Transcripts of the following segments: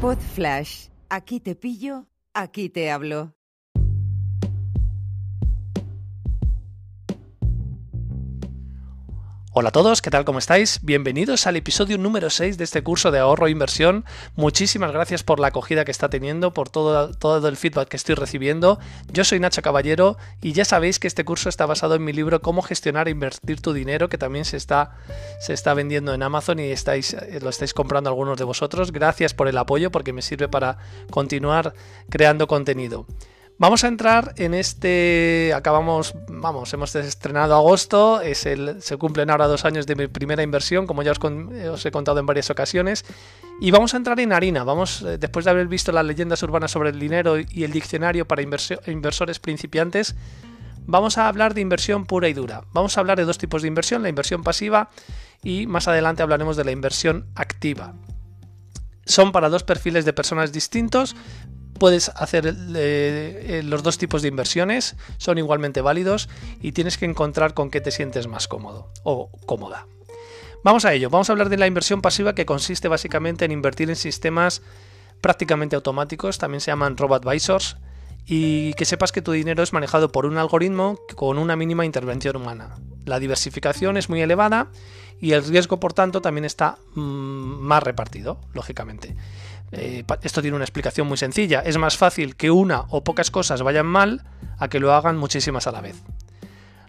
Pod Flash. Aquí te pillo, aquí te hablo. Hola a todos, ¿qué tal? ¿Cómo estáis? Bienvenidos al episodio número 6 de este curso de ahorro e inversión. Muchísimas gracias por la acogida que está teniendo, por todo, todo el feedback que estoy recibiendo. Yo soy Nacho Caballero y ya sabéis que este curso está basado en mi libro Cómo gestionar e invertir tu dinero, que también se está, se está vendiendo en Amazon y estáis, eh, lo estáis comprando algunos de vosotros. Gracias por el apoyo porque me sirve para continuar creando contenido. Vamos a entrar en este. Acabamos, vamos, hemos estrenado agosto. Es el, se cumplen ahora dos años de mi primera inversión, como ya os, he contado en varias ocasiones. Y vamos a entrar en harina. Vamos, eh, después de haber visto las leyendas urbanas sobre el dinero y el diccionario para inversores principiantes, vamos a hablar de inversión pura y dura. Vamos a hablar de dos tipos de inversión: la inversión pasiva y más adelante hablaremos de la inversión activa. Son para dos perfiles de personas distintos, puedes hacer eh, eh, los dos tipos de inversiones, son igualmente válidos y tienes que encontrar con qué te sientes más cómodo o cómoda. Vamos a ello, vamos a hablar de la inversión pasiva que consiste básicamente en invertir en sistemas prácticamente automáticos, también se llaman robo-advisors, y que sepas que tu dinero es manejado por un algoritmo con una mínima intervención humana. La diversificación es muy elevada y el riesgo, por tanto, también está mm, más repartido, lógicamente. Eh, esto tiene una explicación muy sencilla. Es más fácil que una o pocas cosas vayan mal a que lo hagan muchísimas a la vez.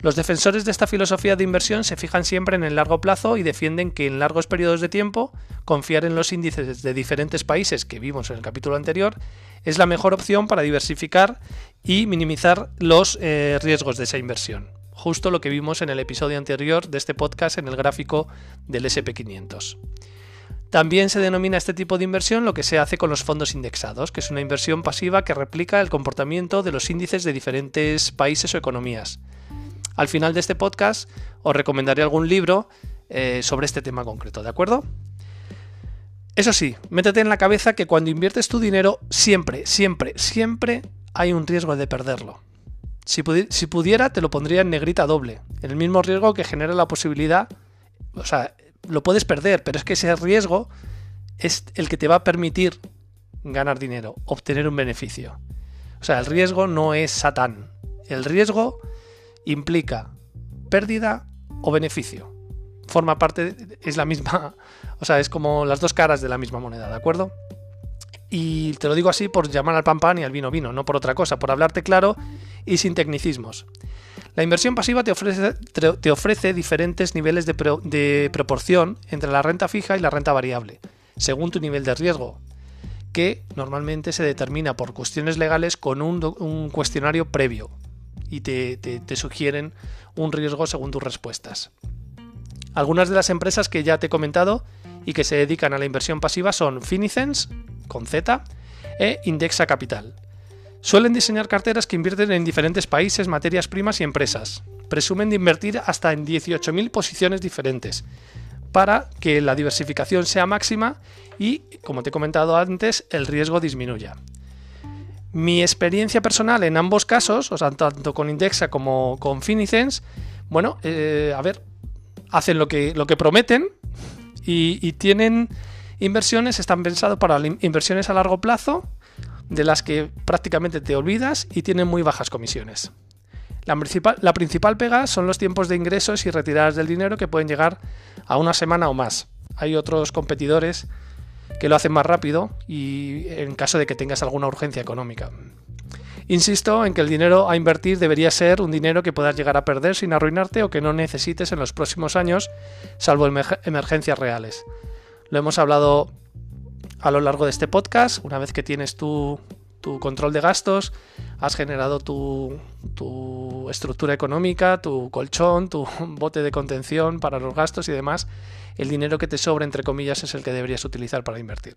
Los defensores de esta filosofía de inversión se fijan siempre en el largo plazo y defienden que en largos periodos de tiempo confiar en los índices de diferentes países que vimos en el capítulo anterior es la mejor opción para diversificar y minimizar los eh, riesgos de esa inversión. Justo lo que vimos en el episodio anterior de este podcast en el gráfico del SP500. También se denomina este tipo de inversión lo que se hace con los fondos indexados, que es una inversión pasiva que replica el comportamiento de los índices de diferentes países o economías. Al final de este podcast os recomendaré algún libro eh, sobre este tema concreto, ¿de acuerdo? Eso sí, métete en la cabeza que cuando inviertes tu dinero, siempre, siempre, siempre hay un riesgo de perderlo. Si, si pudiera, te lo pondría en negrita doble, el mismo riesgo que genera la posibilidad, o sea, lo puedes perder, pero es que ese riesgo es el que te va a permitir ganar dinero, obtener un beneficio. O sea, el riesgo no es satán. El riesgo implica pérdida o beneficio. Forma parte, es la misma, o sea, es como las dos caras de la misma moneda, ¿de acuerdo? Y te lo digo así por llamar al pan pan y al vino vino, no por otra cosa, por hablarte claro y sin tecnicismos. La inversión pasiva te ofrece, te ofrece diferentes niveles de, proporción entre la renta fija y la renta variable, según tu nivel de riesgo, que normalmente se determina por cuestiones legales con un, cuestionario previo y te, te, sugieren un riesgo según tus respuestas. Algunas de las empresas que ya te he comentado y que se dedican a la inversión pasiva son Finicens, con Z, e Indexa Capital. Suelen diseñar carteras que invierten en diferentes países, materias primas y empresas. Presumen de invertir hasta en 18.000 posiciones diferentes para que la diversificación sea máxima y, como te he comentado antes, el riesgo disminuya. Mi experiencia personal en ambos casos, o sea, tanto con Indexa como con Finicens, bueno, eh, a ver, hacen lo que, lo que prometen y, y tienen inversiones, están pensados para inversiones a largo plazo de las que prácticamente te olvidas y tienen muy bajas comisiones. La principal, la principal pega son los tiempos de ingresos y retiradas del dinero que pueden llegar a una semana o más. Hay otros competidores que lo hacen más rápido y en caso de que tengas alguna urgencia económica. Insisto en que el dinero a invertir debería ser un dinero que puedas llegar a perder sin arruinarte o que no necesites en los próximos años, salvo emergencias reales. Lo hemos hablado a lo largo de este podcast, una vez que tienes tu, control de gastos, has generado tu, tu, estructura económica, tu colchón, tu bote de contención para los gastos y demás, el dinero que te sobra, entre comillas, es el que deberías utilizar para invertir.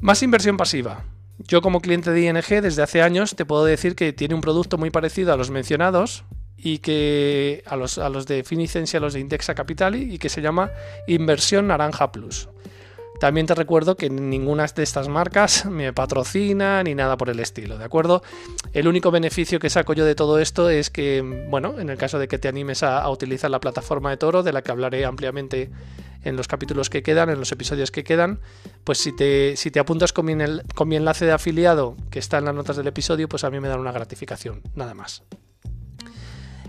Más inversión pasiva. Yo como cliente de ING desde hace años te puedo decir que tiene un producto muy parecido a los mencionados y que a los, a los de Finicens y a los de Indexa Capital y que se llama Inversión Naranja Plus. También te recuerdo que ninguna de estas marcas me patrocina ni nada por el estilo, ¿de acuerdo? El único beneficio que saco yo de todo esto es que, bueno, en el caso de que te animes a, utilizar la plataforma de Toro, de la que hablaré ampliamente en los capítulos que quedan, en los episodios que quedan, pues si te, si te apuntas con mi, con mi enlace de afiliado que está en las notas del episodio, pues a mí me dan una gratificación, nada más.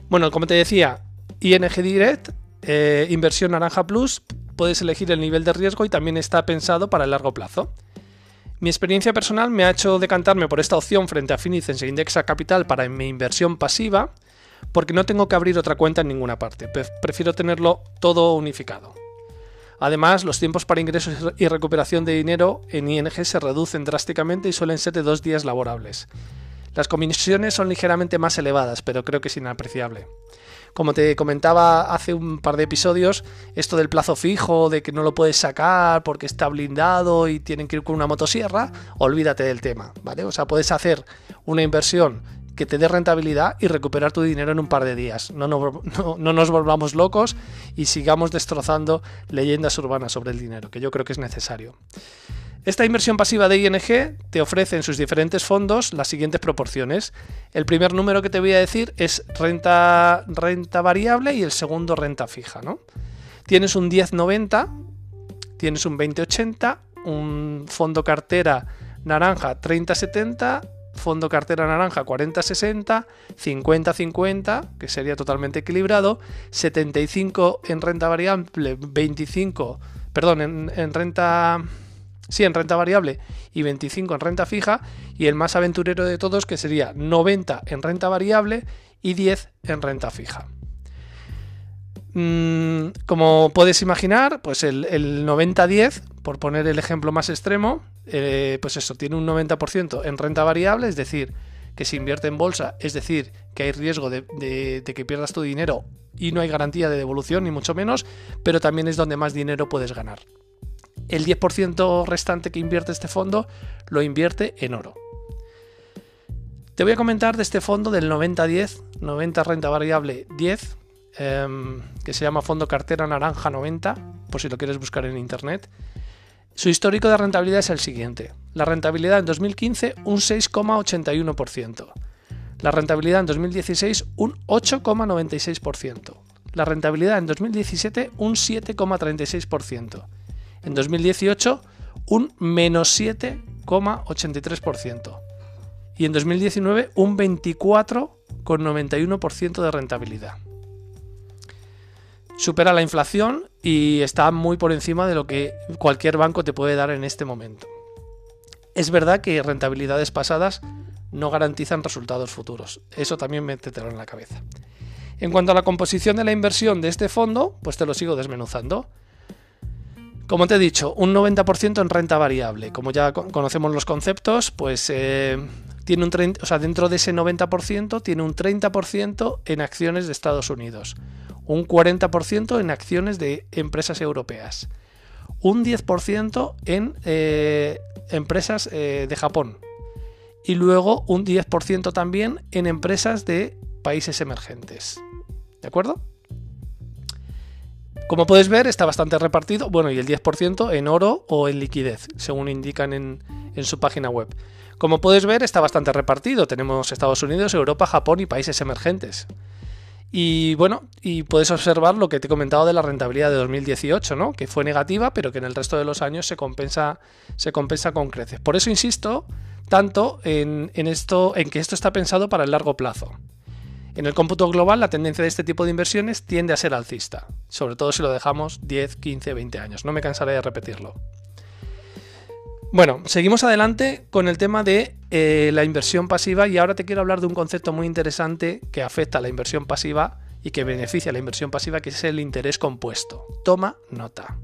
Bueno, como te decía, ING Direct, eh, inversión naranja plus, puedes elegir el nivel de riesgo y también está pensado para el largo plazo. Mi experiencia personal me ha hecho decantarme por esta opción frente a Finicens e Indexa Capital para mi inversión pasiva, porque no tengo que abrir otra cuenta en ninguna parte, prefiero tenerlo todo unificado. Además, los tiempos para ingresos y recuperación de dinero en ING se reducen drásticamente y suelen ser de dos días laborables. Las comisiones son ligeramente más elevadas, pero creo que es inapreciable. Como te comentaba hace un par de episodios, esto del plazo fijo, de que no lo puedes sacar porque está blindado y tienen que ir con una motosierra, olvídate del tema, ¿vale? O sea, puedes hacer una inversión que te dé rentabilidad y recuperar tu dinero en un par de días. No, no, no, nos volvamos locos y sigamos destrozando leyendas urbanas sobre el dinero, que yo creo que es necesario. Esta inversión pasiva de ING te ofrece en sus diferentes fondos las siguientes proporciones. El primer número que te voy a decir es renta, variable y el segundo renta fija. ¿no? Tienes un 1090, tienes un 2080, un fondo cartera naranja 3070, fondo cartera naranja 40-60, 50-50, que sería totalmente equilibrado, 75 en renta variable, 25, perdón, en renta Sí, en renta variable y 25 en renta fija. Y el más aventurero de todos que sería 90 en renta variable y 10 en renta fija. Mm, como puedes imaginar, pues el, 90-10, por poner el ejemplo más extremo, eh, pues eso, tiene un 90% en renta variable, es decir, que se invierte en bolsa, es decir, que hay riesgo de, de, que pierdas tu dinero y no hay garantía de devolución, ni mucho menos, pero también es donde más dinero puedes ganar el 10% restante que invierte este fondo lo invierte en oro. Te voy a comentar de este fondo del 90-10, 90 renta variable 10, em, que se llama Fondo Cartera Naranja 90, por si lo quieres buscar en internet. Su histórico de rentabilidad es el siguiente. La rentabilidad en 2015 un 6,81%. La rentabilidad en 2016 un 8,96%. La rentabilidad en 2017 un 7,36% en 2018 un menos 7,83%. Y en 2019 un 24,91% de rentabilidad. Supera la inflación y está muy por encima de lo que cualquier banco te puede dar en este momento. Es verdad que rentabilidades pasadas no garantizan resultados futuros. Eso también métetelo en la cabeza. En cuanto a la composición de la inversión de este fondo, pues te lo sigo desmenuzando. Como te he dicho, un 90% en renta variable. Como ya conocemos los conceptos, pues eh, tiene un 30, o sea, dentro de ese 90% tiene un 30% en acciones de Estados Unidos, un 40% en acciones de empresas europeas, un 10% en eh, empresas eh, de Japón y luego un 10% también en empresas de países emergentes. ¿De acuerdo? Como puedes ver, está bastante repartido, bueno, y el 10% en oro o en liquidez, según indican en, su página web. Como puedes ver, está bastante repartido. Tenemos Estados Unidos, Europa, Japón y países emergentes. Y bueno, y puedes observar lo que te he comentado de la rentabilidad de 2018, ¿no? Que fue negativa, pero que en el resto de los años se compensa, se compensa con creces. Por eso insisto tanto en, en, esto, en que esto está pensado para el largo plazo. En el cómputo global, la tendencia de este tipo de inversiones tiende a ser alcista, sobre todo si lo dejamos 10, 15, 20 años. No me cansaré de repetirlo. Bueno, seguimos adelante con el tema de eh, la inversión pasiva y ahora te quiero hablar de un concepto muy interesante que afecta a la inversión pasiva y que beneficia a la inversión pasiva, que es el interés compuesto. Toma nota.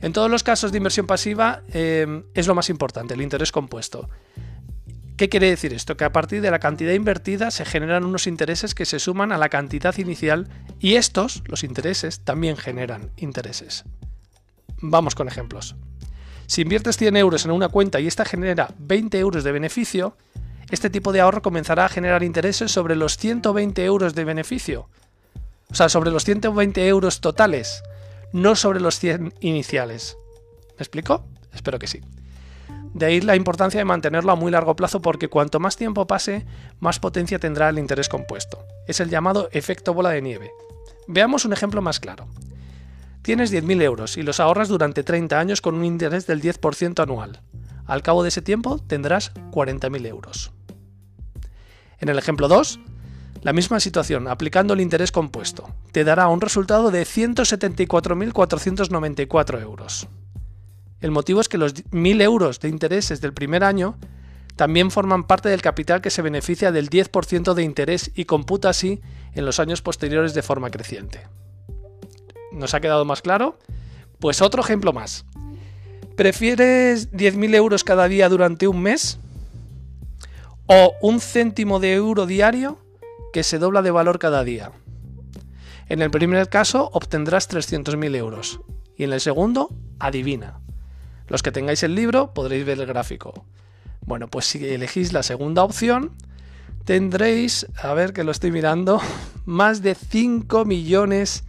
En todos los casos de inversión pasiva eh, es lo más importante, el interés compuesto. ¿Qué quiere decir esto? Que a partir de la cantidad invertida se generan unos intereses que se suman a la cantidad inicial y estos, los intereses, también generan intereses. Vamos con ejemplos. Si inviertes 100 euros en una cuenta y esta genera 20 euros de beneficio, este tipo de ahorro comenzará a generar intereses sobre los 120 euros de beneficio. O sea, sobre los 120 euros totales, no sobre los 100 iniciales. ¿Me explico? Espero que sí. De ahí la importancia de mantenerlo a muy largo plazo porque cuanto más tiempo pase, más potencia tendrá el interés compuesto. Es el llamado efecto bola de nieve. Veamos un ejemplo más claro. Tienes 10.000 euros y los ahorras durante 30 años con un interés del 10% anual. Al cabo de ese tiempo tendrás 40.000 euros. En el ejemplo 2, la misma situación, aplicando el interés compuesto, te dará un resultado de 174.494 euros. El motivo es que los 1.000 euros de intereses del primer año también forman parte del capital que se beneficia del 10% de interés y computa así en los años posteriores de forma creciente. ¿Nos ha quedado más claro? Pues otro ejemplo más. ¿Prefieres 10.000 euros cada día durante un mes? ¿O un céntimo de euro diario que se dobla de valor cada día? En el primer caso obtendrás 300.000 euros y en el segundo, adivina. Los que tengáis el libro podréis ver el gráfico. Bueno, pues si elegís la segunda opción, tendréis, a ver que lo estoy mirando, más de 5 millones,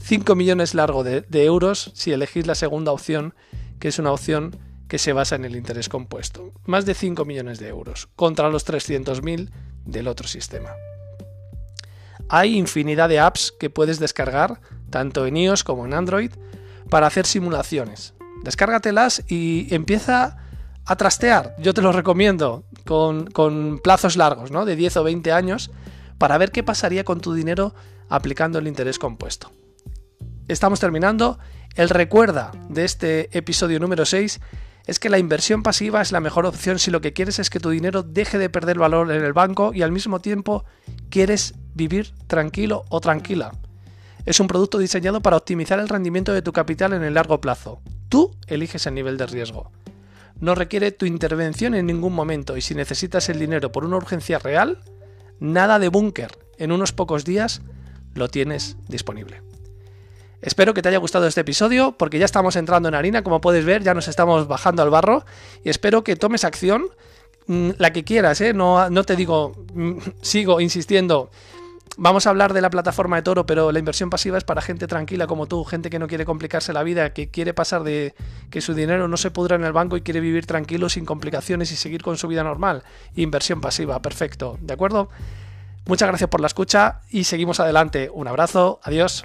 5 millones largo de, de euros si elegís la segunda opción, que es una opción que se basa en el interés compuesto. Más de 5 millones de euros contra los 300.000 del otro sistema. Hay infinidad de apps que puedes descargar, tanto en iOS como en Android, para hacer simulaciones. Descárgatelas y empieza a trastear. Yo te lo recomiendo con, con, plazos largos, ¿no? De 10 o 20 años, para ver qué pasaría con tu dinero aplicando el interés compuesto. Estamos terminando. El recuerda de este episodio número 6 es que la inversión pasiva es la mejor opción si lo que quieres es que tu dinero deje de perder valor en el banco y al mismo tiempo quieres vivir tranquilo o tranquila. Es un producto diseñado para optimizar el rendimiento de tu capital en el largo plazo. Tú eliges el nivel de riesgo. No requiere tu intervención en ningún momento y si necesitas el dinero por una urgencia real, nada de búnker. En unos pocos días lo tienes disponible. Espero que te haya gustado este episodio porque ya estamos entrando en harina, como puedes ver, ya nos estamos bajando al barro y espero que tomes acción, mm, la que quieras, ¿eh? no, no te digo, mm, sigo insistiendo, vamos a hablar de la plataforma de Toro, pero la inversión pasiva es para gente tranquila como tú, gente que no quiere complicarse la vida, que quiere pasar de que su dinero no se pudra en el banco y quiere vivir tranquilo, sin complicaciones y seguir con su vida normal. Inversión pasiva, perfecto, ¿de acuerdo? Muchas gracias por la escucha y seguimos adelante. Un abrazo, adiós.